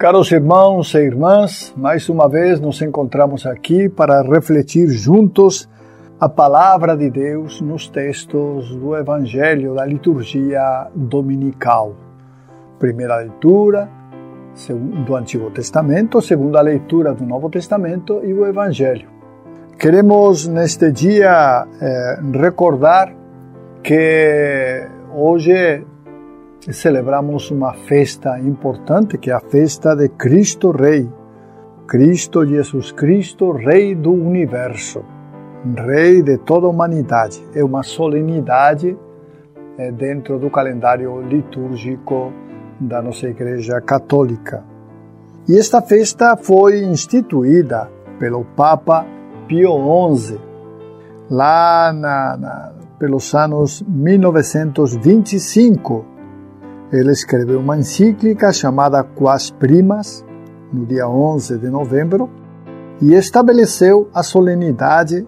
Caros irmãos e irmãs, mais uma vez nos encontramos aqui para refletir juntos a palavra de Deus nos textos do Evangelho da liturgia dominical. Primeira leitura do Antigo Testamento, segunda leitura do Novo Testamento e o Evangelho. Queremos neste dia eh, recordar que hoje celebramos uma festa importante, que é a festa de Cristo Rei. Cristo Jesus Cristo, Rei do Universo. Rei de toda a humanidade. É uma solenidade é, dentro do calendário litúrgico da nossa Igreja Católica. E esta festa foi instituída pelo Papa Pio XI, lá na, na, pelos anos 1925. Ele escreveu uma encíclica chamada Quas Primas, no dia 11 de novembro, e estabeleceu a solenidade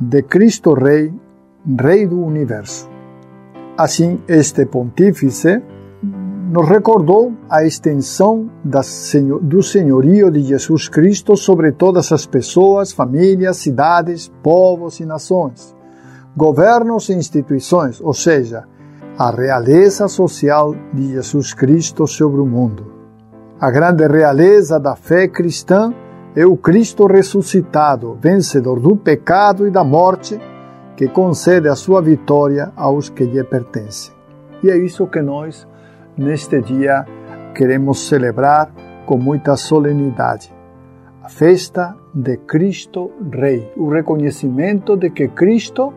de Cristo Rei, Rei do Universo. Assim, este pontífice nos recordou a extensão do senhorio de Jesus Cristo sobre todas as pessoas, famílias, cidades, povos e nações, governos e instituições, ou seja, a realeza social de Jesus Cristo sobre o mundo. A grande realeza da fé cristã é o Cristo ressuscitado, vencedor do pecado e da morte, que concede a sua vitória aos que lhe pertencem. E é isso que nós, neste dia, queremos celebrar com muita solenidade. A festa de Cristo Rei, o reconhecimento de que Cristo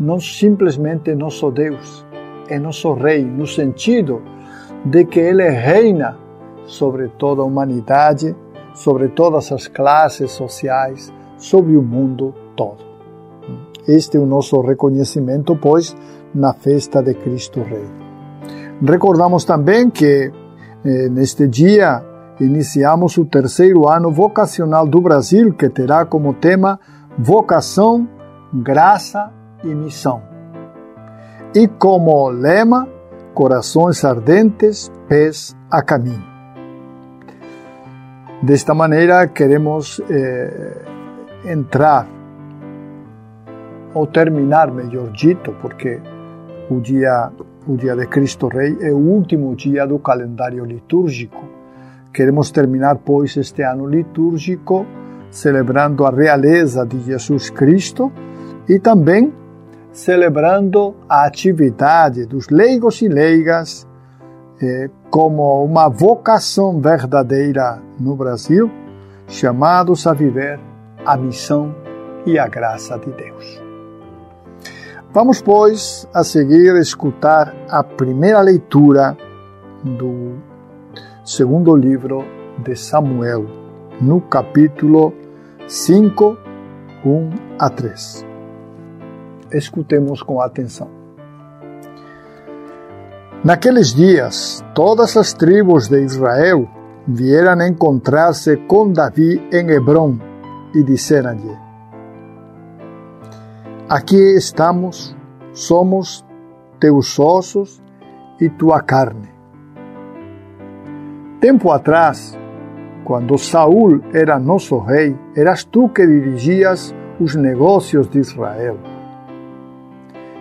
não simplesmente é nosso Deus, é nosso Rei, no sentido de que Ele reina sobre toda a humanidade sobre todas as classes sociais, sobre o mundo todo. Este é o nosso reconhecimento, pois, na festa de Cristo Rei. Recordamos também que eh, neste dia iniciamos o terceiro ano vocacional do Brasil, que terá como tema Vocação, Graça e Missão. E como lema, Corações ardentes, pés a caminho. Desta maneira, queremos eh, entrar, ou terminar, melhor dito, porque o dia, o dia de Cristo Rei é o último dia do calendário litúrgico. Queremos terminar, pois, este ano litúrgico celebrando a realeza de Jesus Cristo e também celebrando a atividade dos leigos e leigas eh, como uma vocação verdadeira no Brasil, chamados a viver a missão e a graça de Deus. Vamos, pois, a seguir escutar a primeira leitura do segundo livro de Samuel, no capítulo 5, 1 a 3. Escutemos com atenção. Naqueles dias, todas as tribos de Israel vieram encontrar-se com Davi em Hebron e disseram-lhe: Aqui estamos, somos teus ossos e tua carne. Tempo atrás, quando Saul era nosso rei, eras tu que dirigias os negócios de Israel.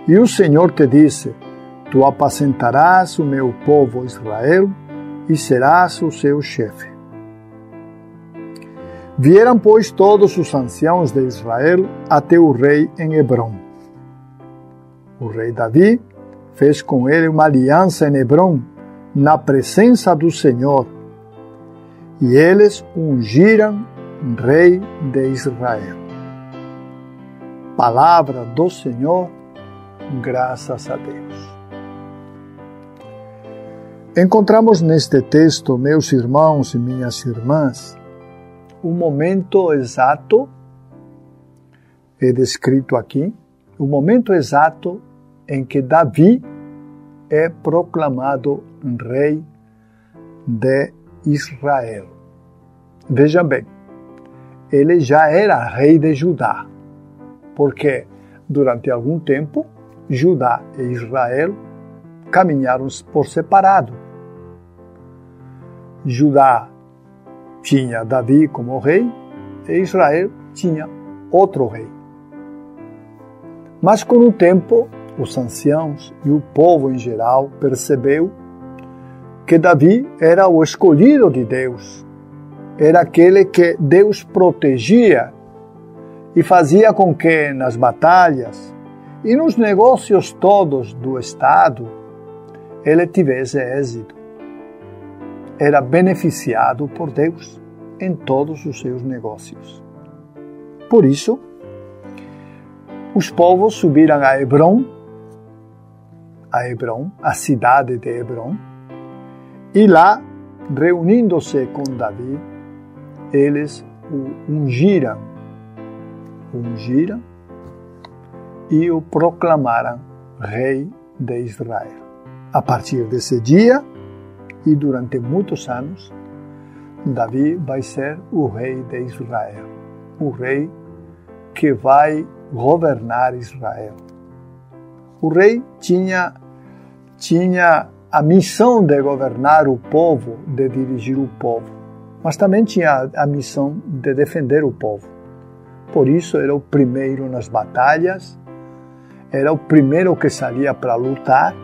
E o Senhor te disse: Tu apacentarás o meu povo Israel e serás o seu chefe. Vieram, pois, todos os anciãos de Israel até o rei em Hebron. O rei Davi fez com ele uma aliança em Hebron, na presença do Senhor, e eles ungiram Rei de Israel. Palavra do Senhor, graças a Deus. Encontramos neste texto, meus irmãos e minhas irmãs, o momento exato, é descrito aqui, o momento exato em que Davi é proclamado rei de Israel. Veja bem, ele já era rei de Judá, porque durante algum tempo Judá e Israel caminharam por separado. Judá tinha Davi como rei e Israel tinha outro rei. Mas com o tempo, os anciãos e o povo em geral percebeu que Davi era o escolhido de Deus, era aquele que Deus protegia e fazia com que nas batalhas e nos negócios todos do Estado ele tivesse êxito. Era beneficiado por Deus em todos os seus negócios. Por isso, os povos subiram a Hebron, a Hebron, a cidade de Hebron, e lá, reunindo-se com Davi, eles o ungiram, ungiram e o proclamaram rei de Israel. A partir desse dia e durante muitos anos, Davi vai ser o rei de Israel, o rei que vai governar Israel. O rei tinha, tinha a missão de governar o povo, de dirigir o povo, mas também tinha a missão de defender o povo. Por isso era o primeiro nas batalhas, era o primeiro que saía para lutar,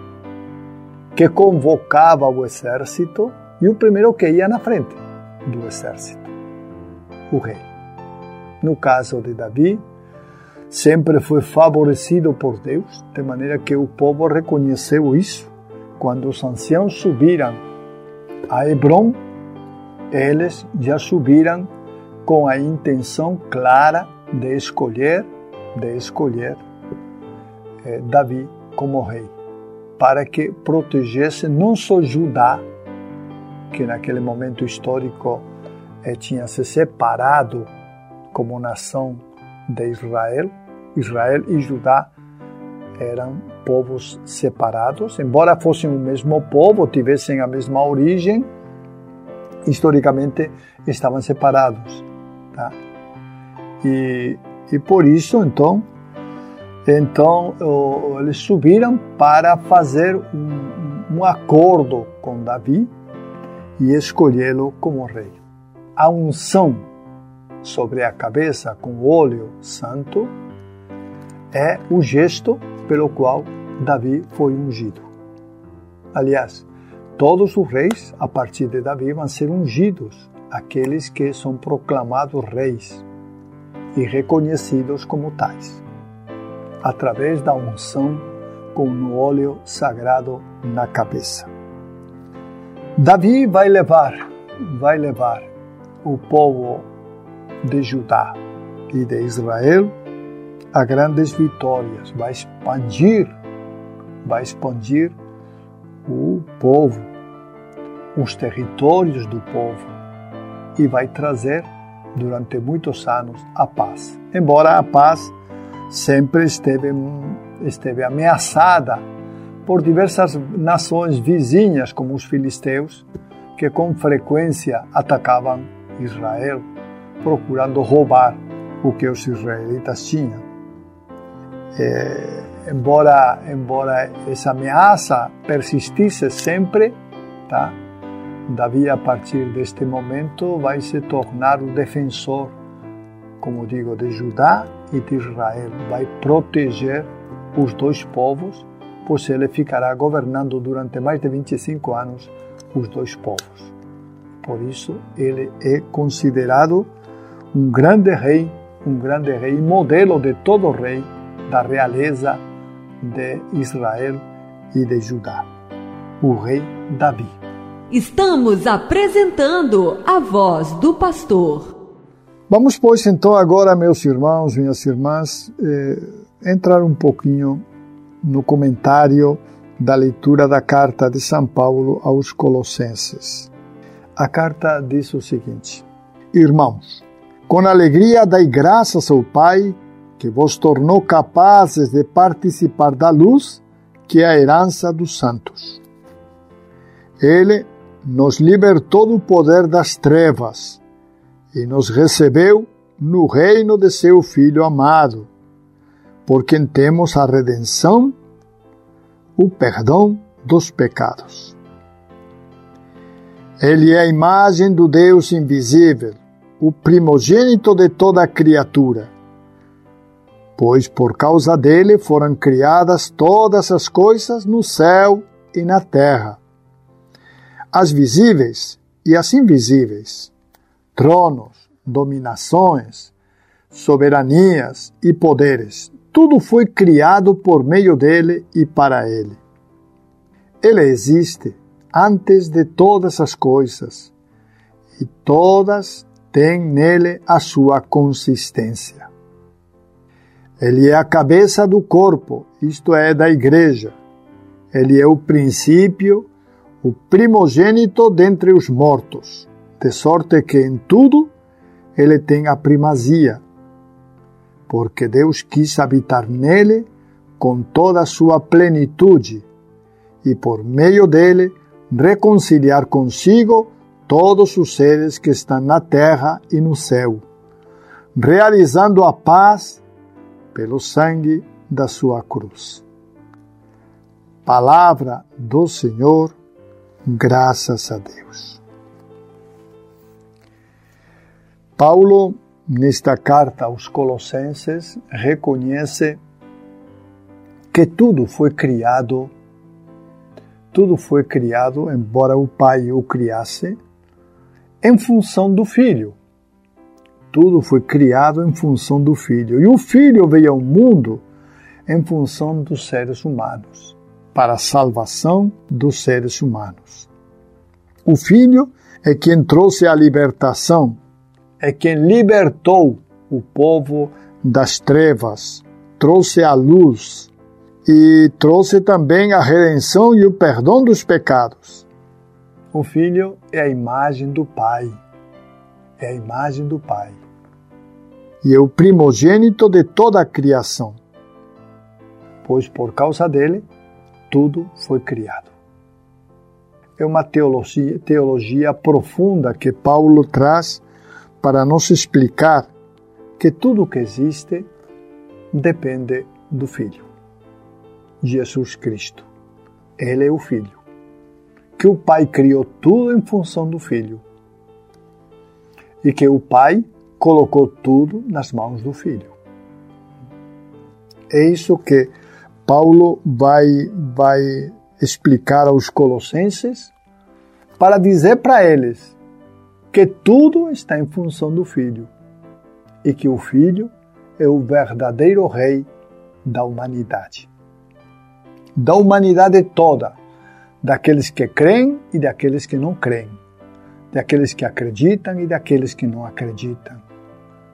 que convocava o exército e o primeiro que ia na frente do exército, o rei. No caso de Davi, sempre foi favorecido por Deus, de maneira que o povo reconheceu isso. Quando os anciãos subiram a Hebron, eles já subiram com a intenção clara de escolher, de escolher eh, Davi como rei, para que protegesse não só Judá, que naquele momento histórico eh, tinha se separado como nação de Israel. Israel e Judá eram povos separados, embora fossem o mesmo povo, tivessem a mesma origem, historicamente estavam separados. Tá? E, e por isso, então, então eles subiram para fazer um, um acordo com Davi e escolhê-lo como rei. A unção sobre a cabeça com óleo santo é o gesto pelo qual Davi foi ungido. Aliás, todos os reis, a partir de Davi, vão ser ungidos, aqueles que são proclamados reis e reconhecidos como tais, através da unção com o óleo sagrado na cabeça. Davi vai levar, vai levar o povo de Judá e de Israel a grandes vitórias, vai expandir, vai expandir o povo, os territórios do povo e vai trazer durante muitos anos a paz. Embora a paz sempre esteve, esteve ameaçada por diversas nações vizinhas, como os filisteus, que com frequência atacavam Israel procurando roubar o que os israelitas tinham. É, embora, embora essa ameaça persistisse sempre, tá? Davi, a partir deste momento, vai se tornar o defensor, como digo, de Judá e de Israel. Vai proteger os dois povos, pois ele ficará governando durante mais de 25 anos os dois povos. Por isso, ele é considerado um grande rei, um grande rei, modelo de todo rei da realeza de Israel e de Judá, o rei Davi. Estamos apresentando a voz do pastor. Vamos, pois, então, agora, meus irmãos, minhas irmãs, eh, entrar um pouquinho no comentário da leitura da carta de São Paulo aos Colossenses. A carta diz o seguinte: Irmãos, com alegria dai graças ao Pai que vos tornou capazes de participar da luz que é a herança dos santos. Ele nos libertou do poder das trevas e nos recebeu no reino de seu Filho amado, por quem temos a redenção, o perdão dos pecados. Ele é a imagem do Deus invisível, o primogênito de toda a criatura, pois por causa dele foram criadas todas as coisas no céu e na terra, as visíveis e as invisíveis, tronos, dominações, soberanias e poderes. Tudo foi criado por meio dele e para ele. Ele existe antes de todas as coisas e todas têm nele a sua consistência. Ele é a cabeça do corpo, isto é, da igreja. Ele é o princípio o primogênito dentre os mortos, de sorte que em tudo ele tem a primazia, porque Deus quis habitar nele com toda a sua plenitude e por meio dele reconciliar consigo todos os seres que estão na terra e no céu, realizando a paz pelo sangue da sua cruz. Palavra do Senhor Graças a Deus. Paulo, nesta carta aos Colossenses, reconhece que tudo foi criado, tudo foi criado, embora o Pai o criasse, em função do Filho. Tudo foi criado em função do Filho. E o Filho veio ao mundo em função dos seres humanos para a salvação dos seres humanos. O Filho é quem trouxe a libertação, é quem libertou o povo das trevas, trouxe a luz e trouxe também a redenção e o perdão dos pecados. O Filho é a imagem do Pai, é a imagem do Pai. E é o primogênito de toda a criação, pois por causa dele tudo foi criado. É uma teologia, teologia profunda que Paulo traz para nos explicar que tudo que existe depende do Filho, Jesus Cristo. Ele é o Filho. Que o Pai criou tudo em função do Filho. E que o Pai colocou tudo nas mãos do Filho. É isso que Paulo vai, vai explicar aos Colossenses para dizer para eles que tudo está em função do Filho e que o Filho é o verdadeiro Rei da humanidade. Da humanidade toda, daqueles que creem e daqueles que não creem, daqueles que acreditam e daqueles que não acreditam,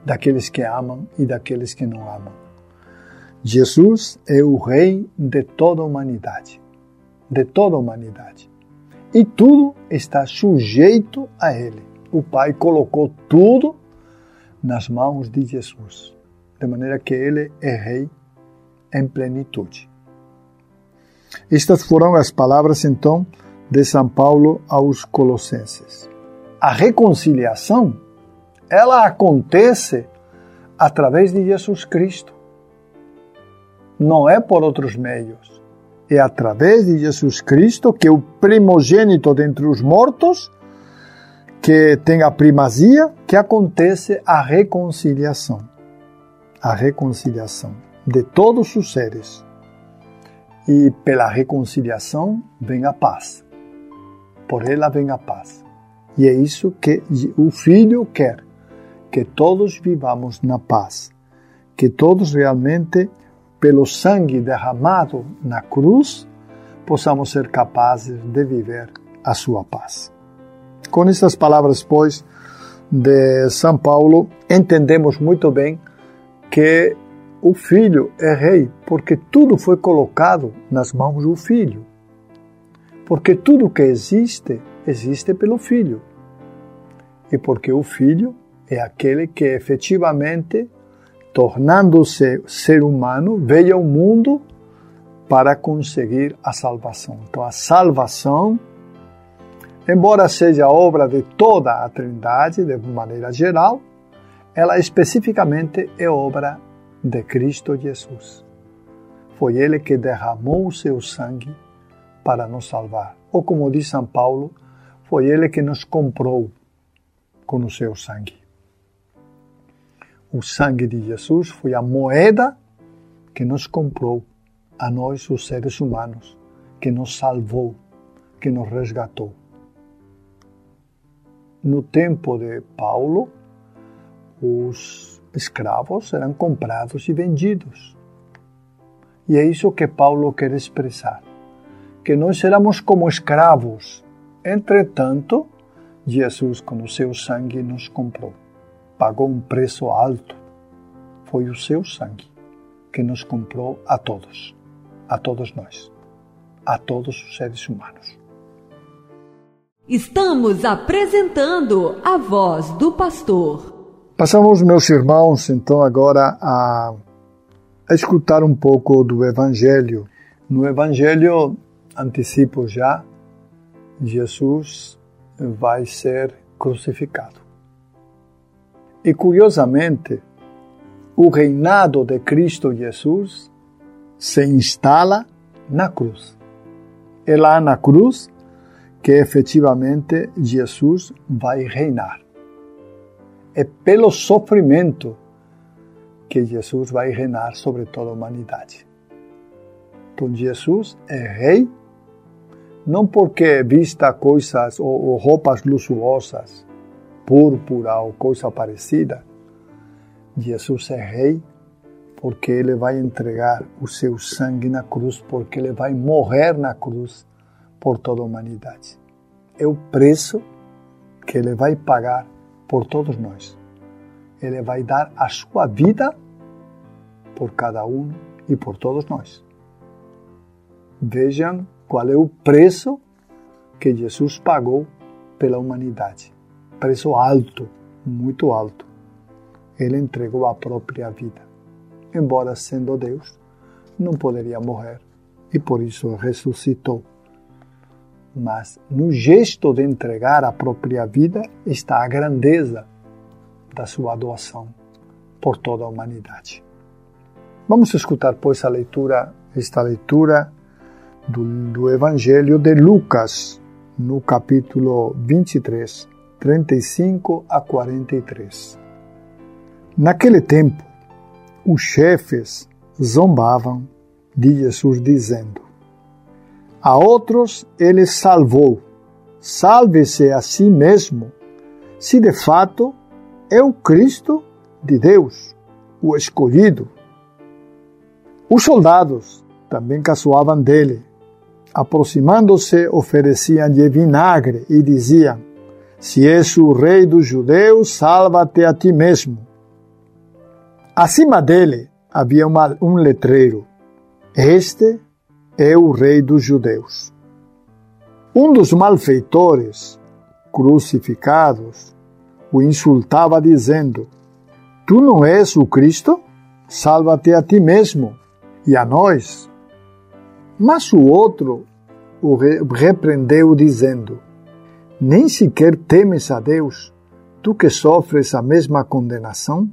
daqueles que amam e daqueles que não amam. Jesus é o Rei de toda a humanidade. De toda a humanidade. E tudo está sujeito a Ele. O Pai colocou tudo nas mãos de Jesus, de maneira que Ele é Rei em plenitude. Estas foram as palavras, então, de São Paulo aos Colossenses. A reconciliação, ela acontece através de Jesus Cristo não é por outros meios. É através de Jesus Cristo, que o primogênito dentre os mortos, que tem a primazia, que acontece a reconciliação. A reconciliação de todos os seres. E pela reconciliação vem a paz. Por ela vem a paz. E é isso que o Filho quer: que todos vivamos na paz, que todos realmente pelo sangue derramado na cruz, possamos ser capazes de viver a sua paz. Com estas palavras, pois, de São Paulo, entendemos muito bem que o filho é rei, porque tudo foi colocado nas mãos do filho. Porque tudo que existe, existe pelo filho. E porque o filho é aquele que efetivamente, tornando-se ser humano, veio ao mundo para conseguir a salvação. Então, a salvação, embora seja obra de toda a Trindade, de maneira geral, ela especificamente é obra de Cristo Jesus. Foi Ele que derramou o seu sangue para nos salvar. Ou como diz São Paulo, foi Ele que nos comprou com o seu sangue. O sangue de Jesus foi a moeda que nos comprou a nós, os seres humanos, que nos salvou, que nos resgatou. No tempo de Paulo, os escravos eram comprados e vendidos. E é isso que Paulo quer expressar: que nós éramos como escravos. Entretanto, Jesus, com o seu sangue, nos comprou. Pagou um preço alto. Foi o seu sangue que nos comprou a todos a todos nós, a todos os seres humanos. Estamos apresentando a voz do pastor. Passamos, meus irmãos, então agora a, a escutar um pouco do Evangelho. No Evangelho, antecipo já, Jesus vai ser crucificado. E curiosamente, o reinado de Cristo Jesus se instala na cruz. É lá na cruz que efetivamente Jesus vai reinar. É pelo sofrimento que Jesus vai reinar sobre toda a humanidade. Então Jesus é rei, não porque vista coisas ou, ou roupas luxuosas, púrpura ou coisa parecida. Jesus é rei porque ele vai entregar o seu sangue na cruz, porque ele vai morrer na cruz por toda a humanidade. É o preço que ele vai pagar por todos nós. Ele vai dar a sua vida por cada um e por todos nós. Vejam qual é o preço que Jesus pagou pela humanidade. Preço alto, muito alto. Ele entregou a própria vida embora sendo Deus, não poderia morrer e por isso ressuscitou. Mas no gesto de entregar a própria vida está a grandeza da sua doação por toda a humanidade. Vamos escutar, pois, a leitura, esta leitura do, do Evangelho de Lucas, no capítulo 23, 35 a 43. Naquele tempo, os chefes zombavam de Jesus, dizendo: A outros ele salvou, salve-se a si mesmo, se de fato é o Cristo de Deus, o escolhido. Os soldados também caçoavam dele. Aproximando-se, ofereciam-lhe vinagre e diziam: Se és o rei dos judeus, salva-te a ti mesmo. Acima dele havia uma, um letreiro: Este é o Rei dos Judeus. Um dos malfeitores, crucificados, o insultava, dizendo: Tu não és o Cristo? Salva-te a ti mesmo e a nós. Mas o outro o repreendeu, dizendo: Nem sequer temes a Deus, tu que sofres a mesma condenação?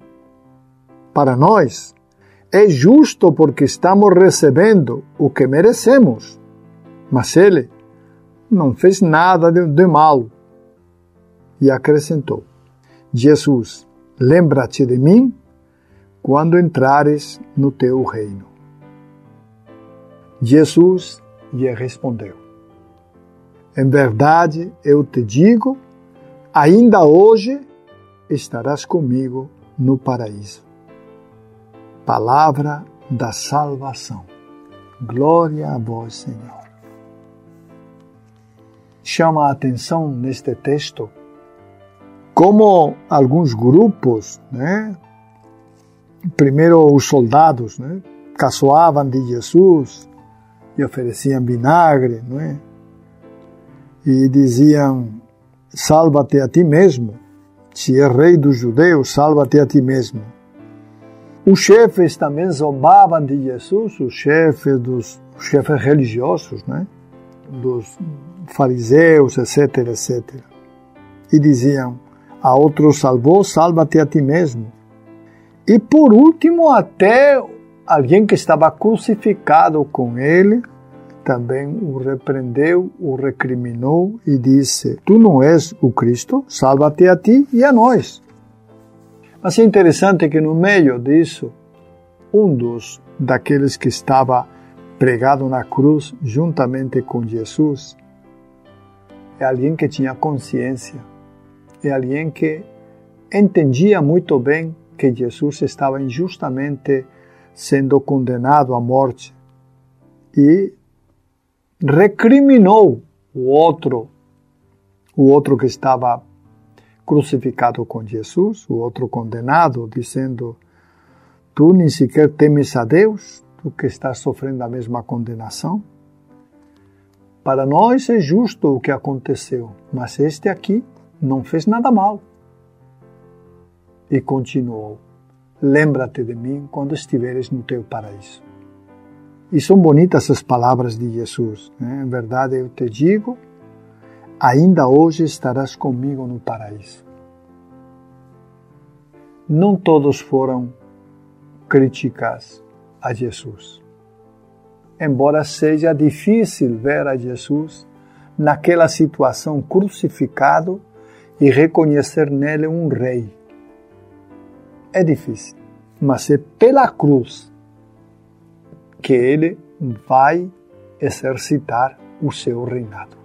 para nós é justo porque estamos recebendo o que merecemos. Mas ele não fez nada de, de mal. E acrescentou: Jesus, lembra-te de mim quando entrares no teu reino. Jesus lhe respondeu: Em verdade eu te digo, ainda hoje estarás comigo no paraíso palavra da salvação. Glória a vós, Senhor. Chama a atenção neste texto como alguns grupos, né? Primeiro os soldados, né? Caçoavam de Jesus e ofereciam vinagre, não é? E diziam: Salva-te a ti mesmo. Se é rei dos judeus, salva-te a ti mesmo. Os chefes também zombavam de Jesus, os chefes dos os chefes religiosos, né? Dos fariseus, etc, etc. E diziam: A outro salvou, salva-te a ti mesmo. E por último, até alguém que estava crucificado com ele também o repreendeu, o recriminou e disse: Tu não és o Cristo, salva-te a ti e a nós. Mas é interessante que no meio disso, um dos daqueles que estava pregado na cruz juntamente com Jesus é alguém que tinha consciência, é alguém que entendia muito bem que Jesus estava injustamente sendo condenado à morte e recriminou o outro, o outro que estava crucificado com Jesus, o outro condenado, dizendo: Tu nem sequer temes a Deus, tu que estás sofrendo a mesma condenação. Para nós é justo o que aconteceu, mas este aqui não fez nada mal. E continuou: Lembra-te de mim quando estiveres no teu paraíso. E são bonitas as palavras de Jesus. Né? Em verdade, eu te digo, ainda hoje estarás comigo no paraíso. Não todos foram críticas a Jesus. Embora seja difícil ver a Jesus naquela situação crucificado e reconhecer nele um rei. É difícil, mas é pela cruz que ele vai exercitar o seu reinado.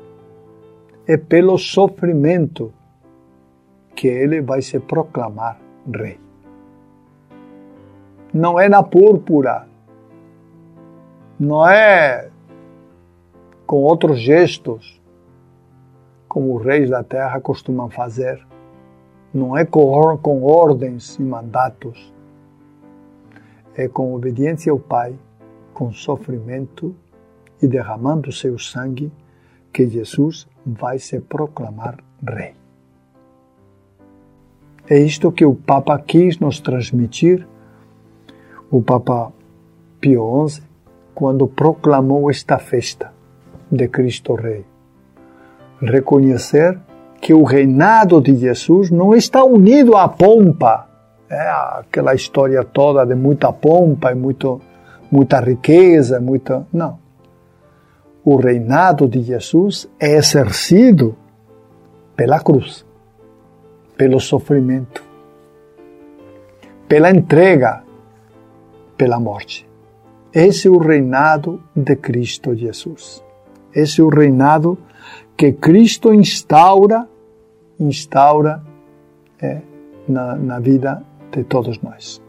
É pelo sofrimento que ele vai se proclamar rei. Não é na púrpura, não é com outros gestos, como os reis da terra costumam fazer, não é com, ordens e mandatos, é com obediência ao Pai com sofrimento e derramando seu sangue, que Jesus vai se proclamar Rei. É isto que o Papa quis nos transmitir, o Papa Pio XI, quando proclamou esta festa de Cristo Rei. Reconhecer que o reinado de Jesus não está unido à pompa, é aquela história toda de muita pompa e muito muita riqueza, muita. Não. O reinado de Jesus é exercido pela cruz, pelo sofrimento, pela entrega, pela morte. Esse é o reinado de Cristo Jesus. Esse é o reinado que Cristo instaura, instaura é, na, na vida de todos nós.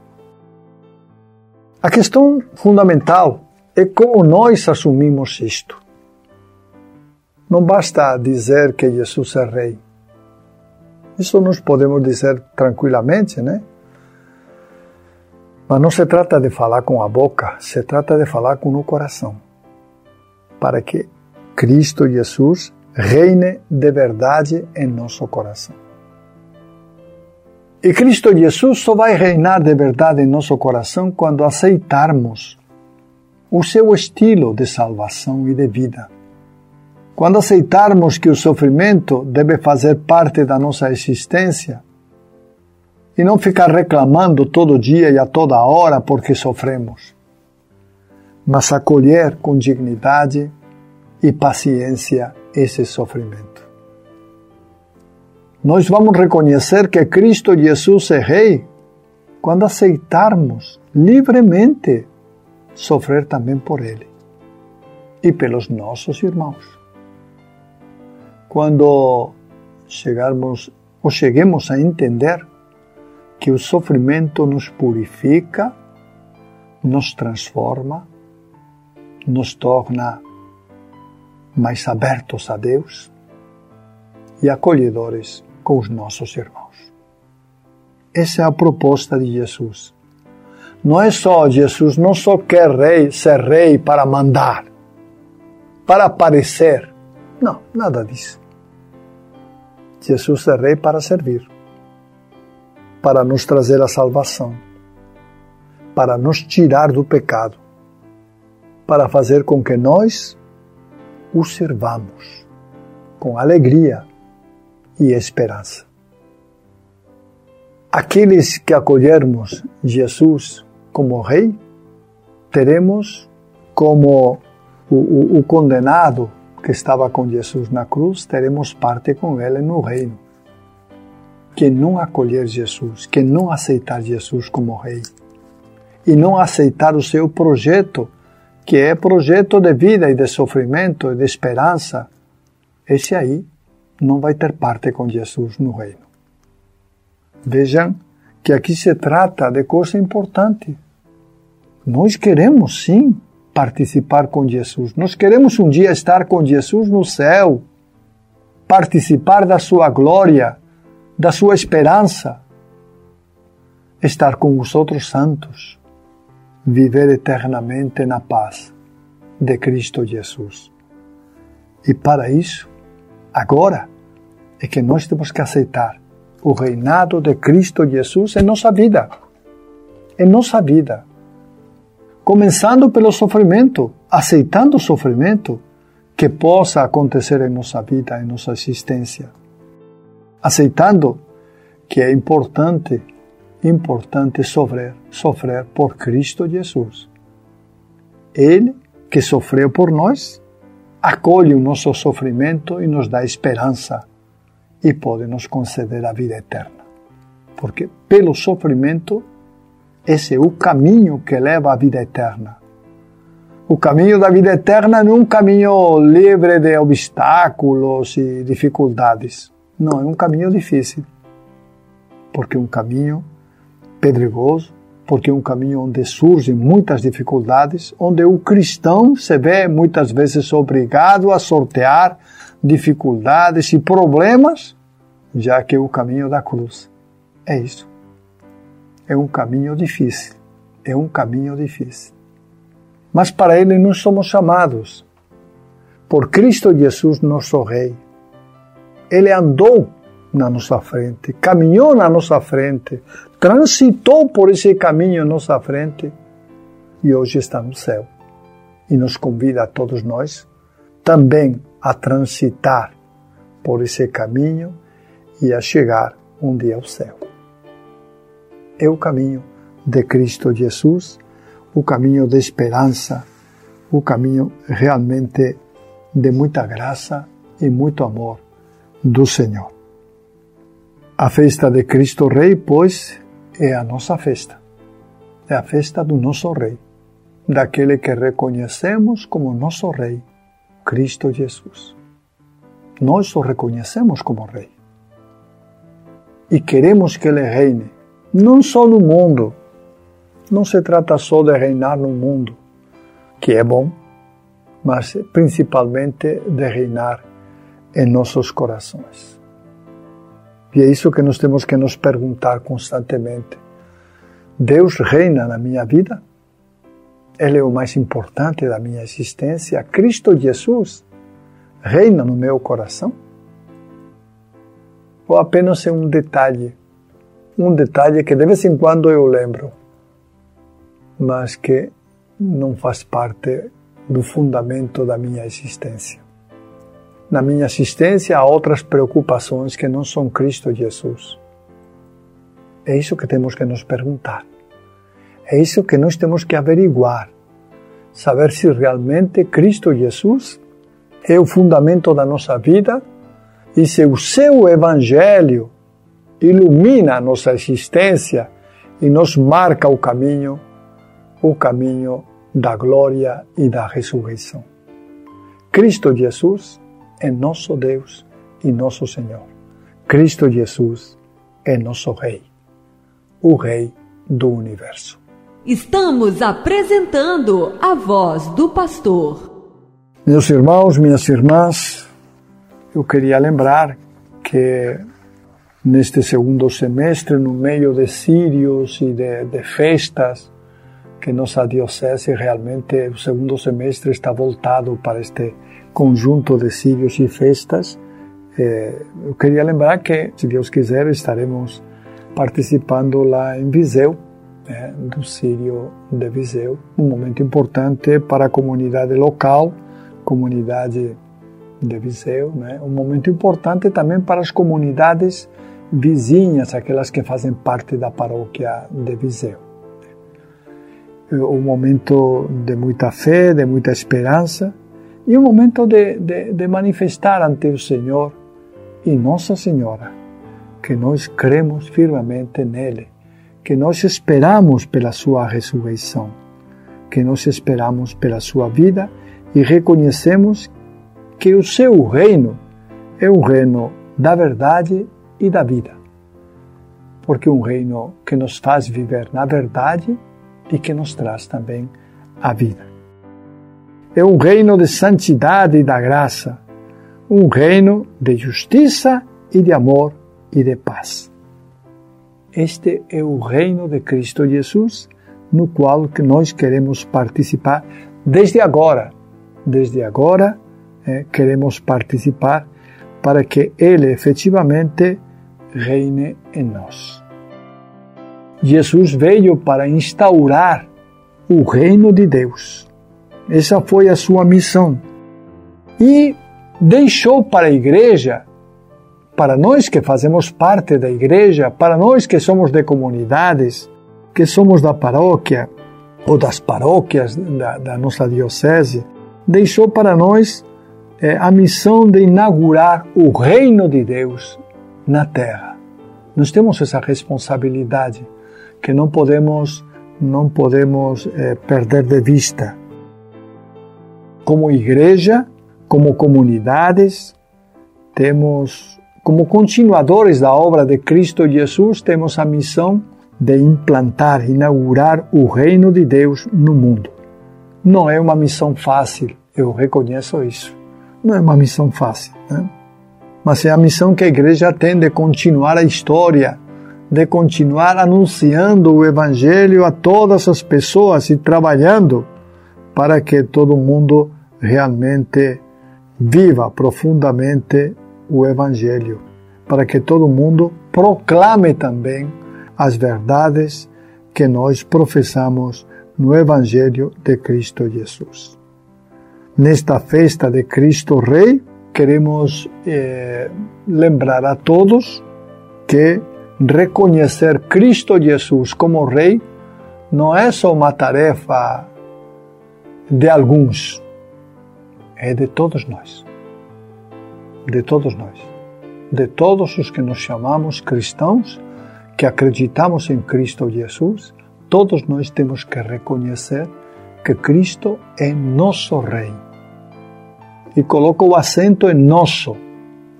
A questão fundamental é como nós assumimos isto. Não basta dizer que Jesus é rei. Isso nós podemos dizer tranquilamente, né? Mas não se trata de falar com a boca, se trata de falar com o coração. Para que Cristo Jesus reine de verdade em nosso coração. E Cristo Jesus só vai reinar de verdade em nosso coração quando aceitarmos o seu estilo de salvação e de vida. Quando aceitarmos que o sofrimento deve fazer parte da nossa existência e não ficar reclamando todo dia e a toda hora porque sofremos, mas acolher com dignidade e paciência esse sofrimento nós vamos reconhecer que Cristo Jesus é Rei quando aceitarmos livremente sofrer também por Ele e pelos nossos irmãos. Quando chegarmos ou cheguemos a entender que o sofrimento nos purifica, nos transforma, nos torna mais abertos a Deus e acolhedores com os nossos irmãos. Essa é a proposta de Jesus. Não é só Jesus, não só quer rei, ser rei para mandar, para aparecer. Não, nada disso. Jesus é rei para servir, para nos trazer a salvação, para nos tirar do pecado, para fazer com que nós o servamos com alegria e esperança. Aqueles que acolhermos Jesus como Rei, teremos como o, o, o condenado que estava com Jesus na cruz, teremos parte com ele no reino. Quem não acolher Jesus, quem não aceitar Jesus como Rei, e não aceitar o seu projeto, que é projeto de vida e de sofrimento e de esperança, esse aí não vai ter parte com Jesus no reino. Vejam que aqui se trata de coisa importante. Nós queremos sim participar com Jesus. Nós queremos um dia estar com Jesus no céu, participar da sua glória, da sua esperança, estar com os outros santos, viver eternamente na paz de Cristo Jesus. E para isso, agora, é que nós temos que aceitar o reinado de Cristo Jesus em nossa vida. Em nossa vida começando pelo sofrimento, aceitando o sofrimento que possa acontecer em nossa vida, em nossa existência. Aceitando que é importante, importante sofrer, sofrer por Cristo Jesus. Ele que sofreu por nós, acolhe o nosso sofrimento e nos dá esperança e pode nos conceder a vida eterna. Porque pelo sofrimento esse é o caminho que leva à vida eterna. O caminho da vida eterna não é um caminho livre de obstáculos e dificuldades. Não, é um caminho difícil. Porque é um caminho pedregoso, porque é um caminho onde surgem muitas dificuldades, onde o cristão se vê muitas vezes obrigado a sortear dificuldades e problemas, já que é o caminho da cruz. É isso é um caminho difícil. É um caminho difícil. Mas para ele não somos chamados. Por Cristo Jesus, nosso Rei. Ele andou na nossa frente, caminhou na nossa frente, transitou por esse caminho na nossa frente e hoje está no céu. E nos convida a todos nós também a transitar por esse caminho e a chegar um dia ao céu é o caminho de Cristo Jesus, o caminho de esperança, o caminho realmente de muita graça e muito amor do Senhor. A festa de Cristo Rei, pois, é a nossa festa. É a festa do nosso Rei, daquele que reconhecemos como nosso Rei, Cristo Jesus. Nós o reconhecemos como Rei. E queremos que Ele reine não só no mundo. Não se trata só de reinar no mundo, que é bom, mas principalmente de reinar em nossos corações. E é isso que nós temos que nos perguntar constantemente. Deus reina na minha vida? Ele é o mais importante da minha existência? Cristo Jesus reina no meu coração? Ou apenas é um detalhe um detalhe que de vez em quando eu lembro, mas que não faz parte do fundamento da minha existência. Na minha existência há outras preocupações que não são Cristo Jesus. É isso que temos que nos perguntar. É isso que nós temos que averiguar. Saber se realmente Cristo Jesus é o fundamento da nossa vida e se o seu Evangelho ilumina a nossa existência e nos marca o caminho, o caminho da glória e da ressurreição. Cristo Jesus é nosso Deus e nosso Senhor. Cristo Jesus é nosso Rei, o Rei do universo. Estamos apresentando a voz do pastor. Meus irmãos, minhas irmãs, eu queria lembrar que neste segundo semestre, no meio de sírios e de, de festas, que nossa diocese realmente, o segundo semestre está voltado para este conjunto de sírios e festas. Eh, eu queria lembrar que, se Deus quiser, estaremos participando lá em Viseu, né, do Sírio de Viseu, um momento importante para a comunidade local, comunidade de Viseu, né, um momento importante também para as comunidades vizinhas, aquelas que fazem parte da paróquia de Viseu. Um momento de muita fé, de muita esperança e um momento de, de, de manifestar ante o Senhor e Nossa Senhora que nós cremos firmemente nele, que nós esperamos pela sua ressurreição, que nós esperamos pela sua vida e reconhecemos que o seu reino é o reino da verdade e da vida. Porque um reino que nos faz viver na verdade e que nos traz também a vida. É um reino de santidade e da graça, um reino de justiça e de amor e de paz. Este é o reino de Cristo Jesus, no qual que nós queremos participar desde agora. Desde agora é, queremos participar para que Ele efetivamente reine em nós. Jesus veio para instaurar o reino de Deus. Essa foi a sua missão. E deixou para a igreja para nós que fazemos parte da igreja, para nós que somos de comunidades, que somos da paróquia ou das paróquias da, da nossa diocese, deixou para nós é, a missão de inaugurar o reino de Deus na terra. Nós temos essa responsabilidade que não podemos não podemos é, perder de vista. Como igreja, como comunidades, temos como continuadores da obra de Cristo Jesus, temos a missão de implantar, inaugurar o reino de Deus no mundo. Não é uma missão fácil, eu reconheço isso. Não é uma missão fácil, né? mas é a missão que a igreja tem de continuar a história, de continuar anunciando o Evangelho a todas as pessoas e trabalhando para que todo mundo realmente viva profundamente o Evangelho, para que todo mundo proclame também as verdades que nós professamos no Evangelho de Cristo Jesus. Nesta festa de Cristo Rei, queremos eh, lembrar a todos que reconhecer Cristo Jesus como Rei não é só uma tarefa de alguns, é de todos nós de todos nós, de todos os que nos chamamos cristãos, que acreditamos em Cristo Jesus, todos nós temos que reconhecer que Cristo é nosso Rei. E coloca o acento em nosso.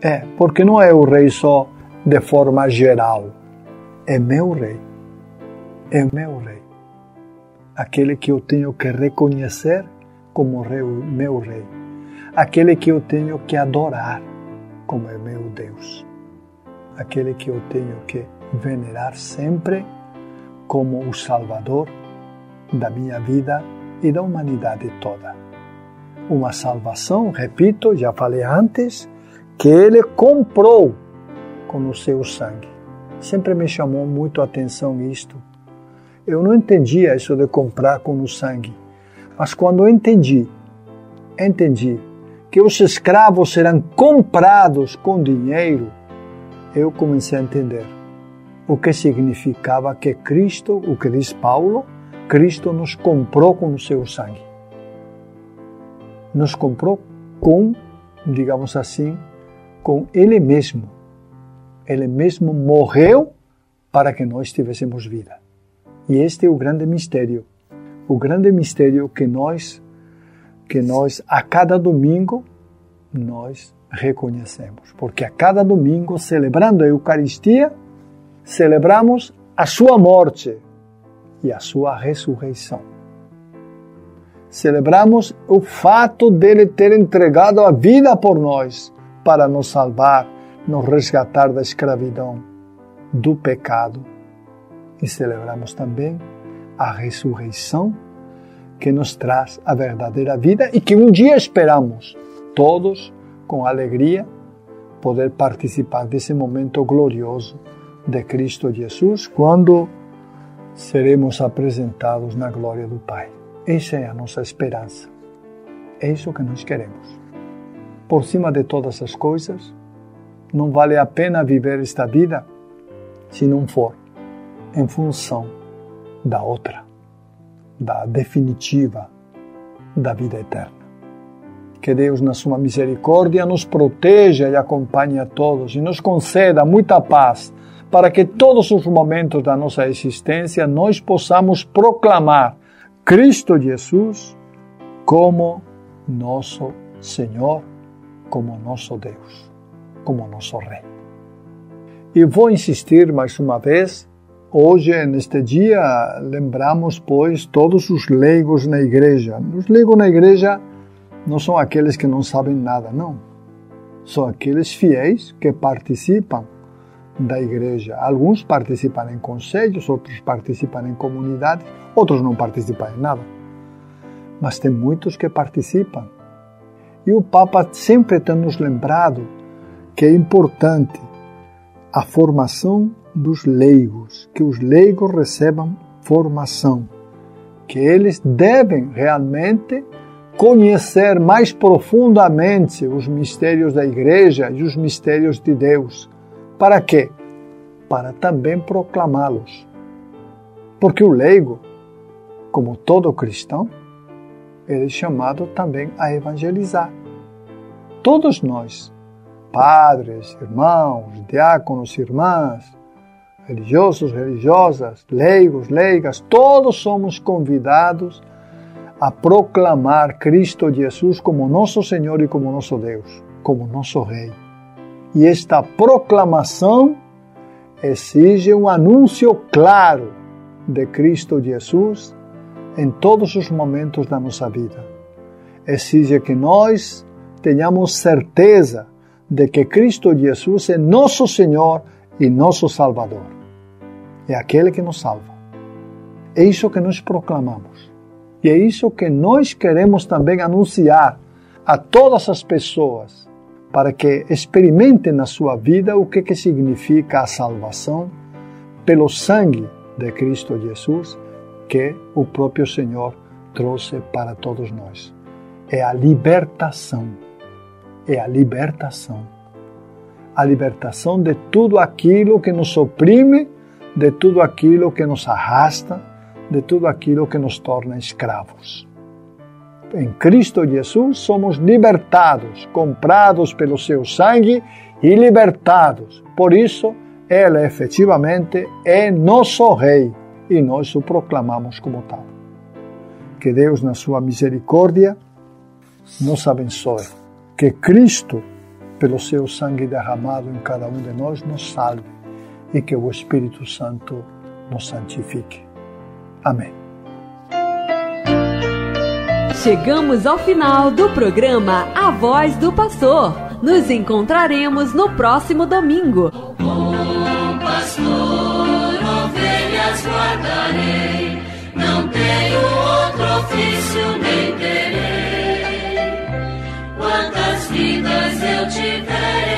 É, porque não é o Rei só de forma geral. É meu Rei. É meu Rei. Aquele que eu tenho que reconhecer como rei, meu Rei. Aquele que eu tenho que adorar como é meu Deus, aquele que eu tenho que venerar sempre como o Salvador da minha vida e da humanidade toda. Uma salvação, repito, já falei antes, que ele comprou com o seu sangue. Sempre me chamou muito a atenção isto. Eu não entendia isso de comprar com o sangue, mas quando eu entendi, entendi que os escravos serão comprados com dinheiro, eu comecei a entender o que significava que Cristo, o que diz Paulo, Cristo nos comprou com o seu sangue. Nos comprou com, digamos assim, com Ele mesmo. Ele mesmo morreu para que nós tivéssemos vida. E este é o grande mistério. O grande mistério que nós que nós, a cada domingo, nós reconhecemos. Porque a cada domingo, celebrando a Eucaristia, celebramos a sua morte e a sua ressurreição. Celebramos o fato dele ter entregado a vida por nós para nos salvar, nos resgatar da escravidão do pecado e celebramos também a ressurreição que nos traz a verdadeira vida e que um dia esperamos todos com alegria poder participar desse momento glorioso de Cristo Jesus quando seremos apresentados na glória do Pai. Essa é a nossa esperança. É isso que nós queremos. Por cima de todas as coisas, não vale a pena viver esta vida se não for em função da outra, da definitiva da vida eterna. Que Deus, na sua misericórdia, nos proteja e acompanhe a todos e nos conceda muita paz para que todos os momentos da nossa existência nós possamos proclamar Cristo Jesus como nosso Senhor, como nosso Deus, como nosso Rei. E vou insistir mais uma vez, hoje, neste dia, lembramos, pois, todos os leigos na igreja. Os leigos na igreja não são aqueles que não sabem nada, não. São aqueles fiéis que participam da igreja. Alguns participam em conselhos, outros participam em comunidades, outros não participam em nada. Mas tem muitos que participam. E o Papa sempre tem nos lembrado que é importante a formação dos leigos, que os leigos recebam formação, que eles devem realmente conhecer mais profundamente os mistérios da igreja e os mistérios de Deus para quê? Para também proclamá-los. Porque o leigo, como todo cristão, ele é chamado também a evangelizar. Todos nós, padres, irmãos, diáconos, irmãs, religiosos, religiosas, leigos, leigas, todos somos convidados a proclamar Cristo Jesus como nosso Senhor e como nosso Deus, como nosso Rei. E esta proclamação exige um anúncio claro de Cristo Jesus em todos os momentos da nossa vida. Exige que nós tenhamos certeza de que Cristo Jesus é nosso Senhor e nosso Salvador. É aquele que nos salva. É isso que nós proclamamos. E é isso que nós queremos também anunciar a todas as pessoas para que experimentem na sua vida o que, que significa a salvação pelo sangue de Cristo Jesus que o próprio Senhor trouxe para todos nós. É a libertação. É a libertação. A libertação de tudo aquilo que nos oprime, de tudo aquilo que nos arrasta, de tudo aquilo que nos torna escravos em Cristo Jesus somos libertados, comprados pelo seu sangue e libertados. Por isso, Ele efetivamente é nosso Rei e nós o proclamamos como tal. Que Deus, na sua misericórdia, nos abençoe. Que Cristo, pelo seu sangue derramado em cada um de nós, nos salve e que o Espírito Santo nos santifique. Amém. Chegamos ao final do programa A Voz do Pastor. Nos encontraremos no próximo domingo. Bom pastor, ovelhas guardarei, não tenho outro ofício nem terei. Quantas vidas eu tive